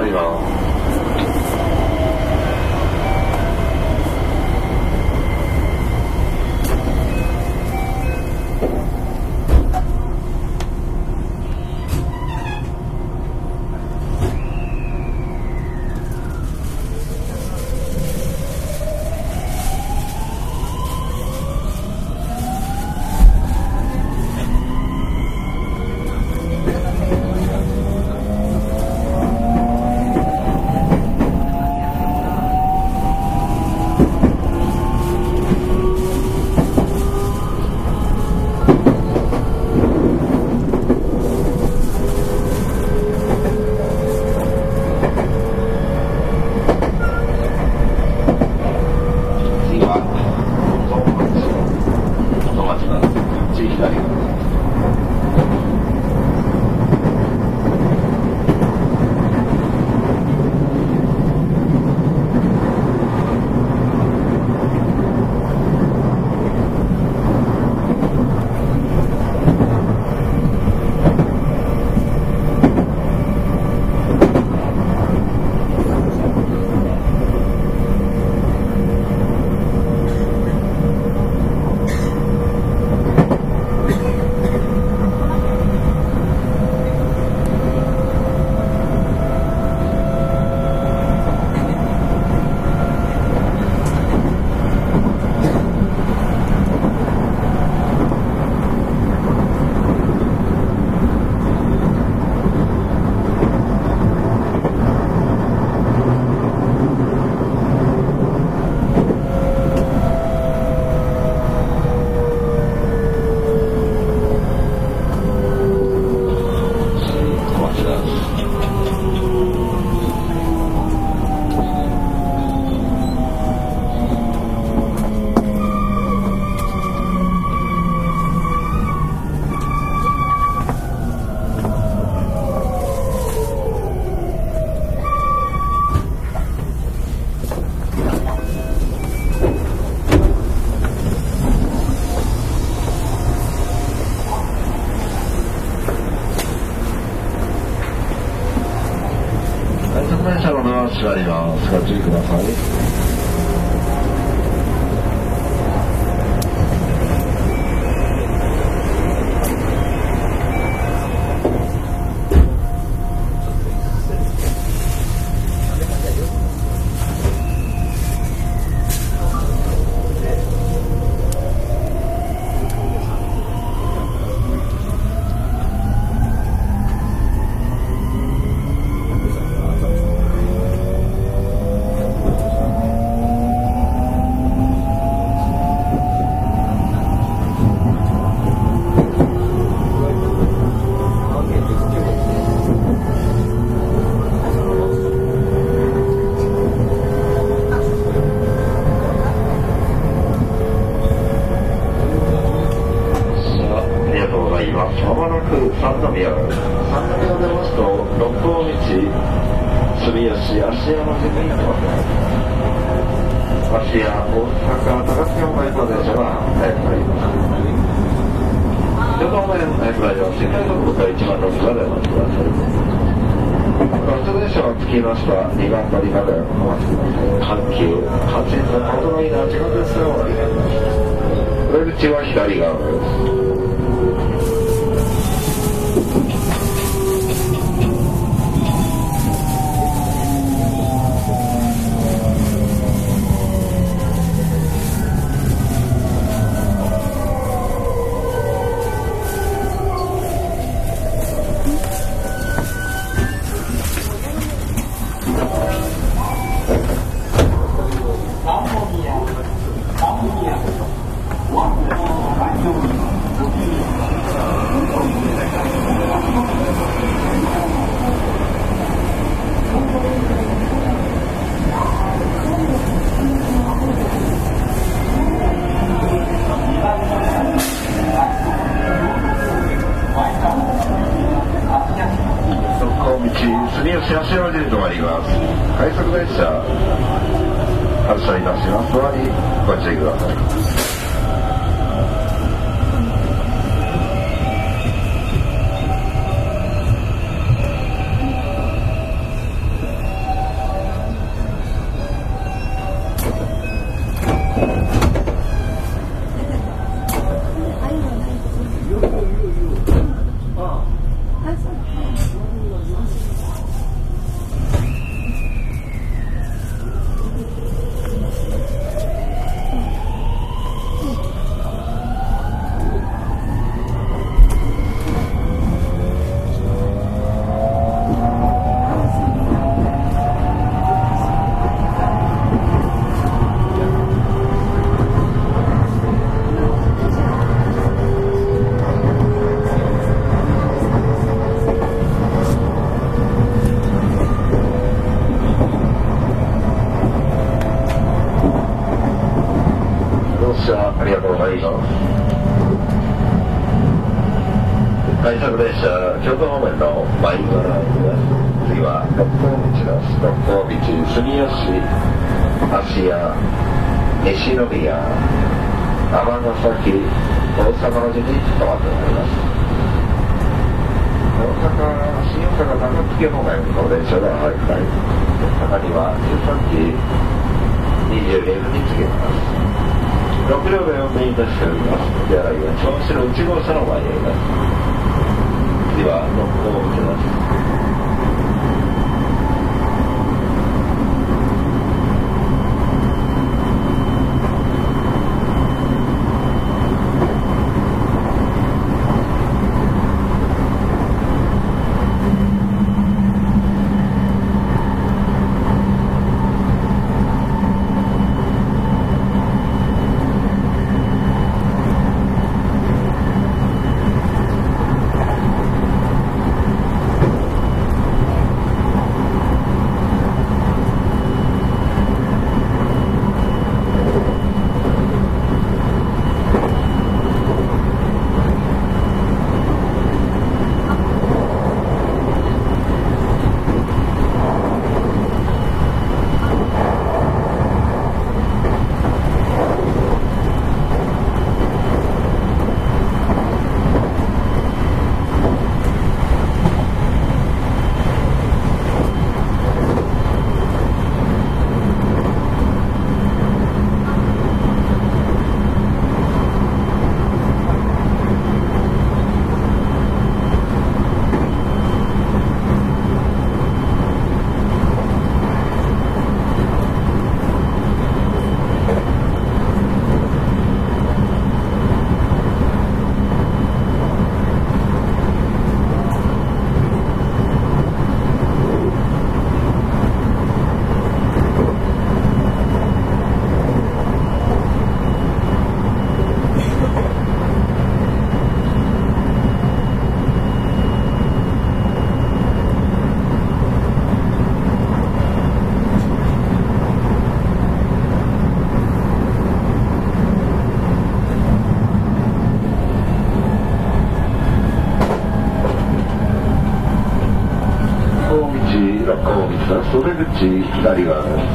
閉ま列車京都方面の舞原です次は六甲道です六甲道住吉芦屋西宮尼崎大阪の順に止まってまいります大阪新大阪高槻方面の電車が入ったり大阪には13時22分に次ぎます6両目をメインとしております。手洗いは銚子の1号車の前にあります。では、ノックを受けます。袖口左側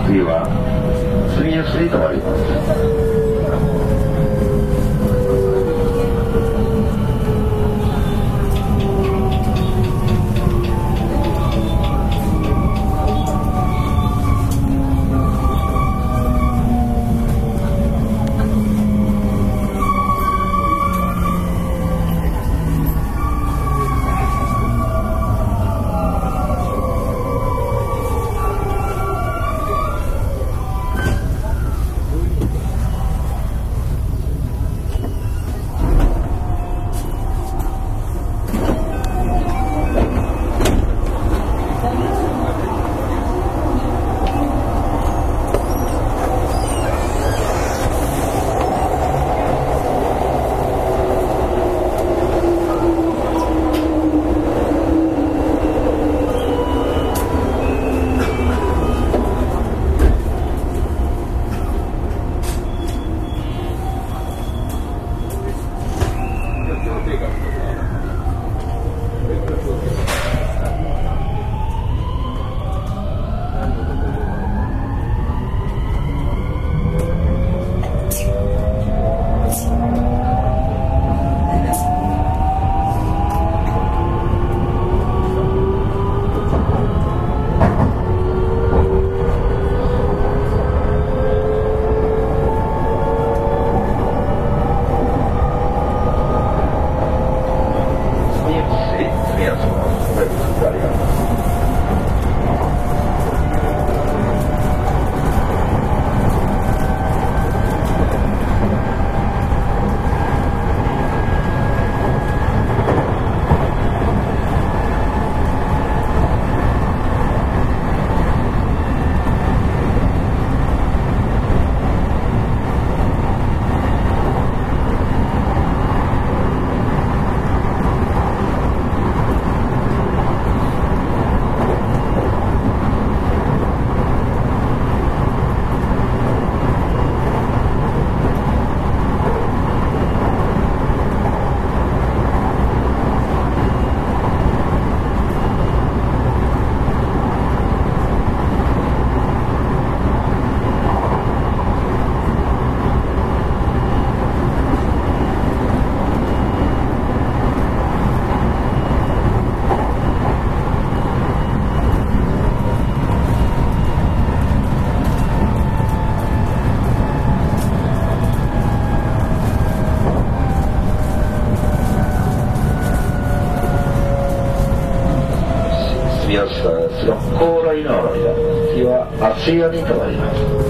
次は芦屋に停まります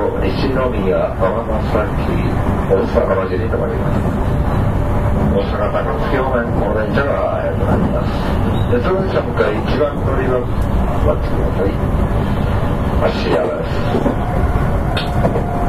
調べますと西宮天ヶ崎大阪の字に停まります大阪高槻方面高電車が止まります。別の車向かい一番乗りは待ってください芦屋です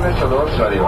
3名車どうしたらいい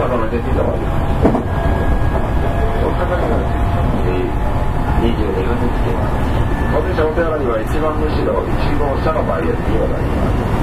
阪の出てたわけ大阪には22分につけます。私お寺には一番後ろ一号車の前にはなります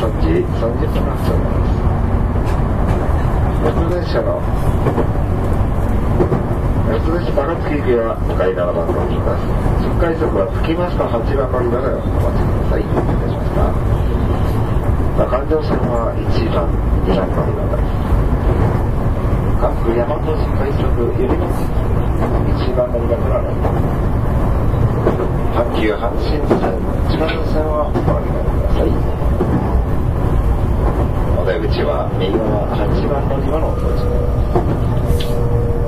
時30分発車です電車の安田市高槻行きは向かい7番乗ります新快速は着きますと8番乗り場で。お待ちくださいお願いしますか環状線は1番2番乗り場で。す各大和新快速指の1番乗り場からなります阪急阪神線千葉線はお乗り換えください。お出口は右側8番乗り場のお通しです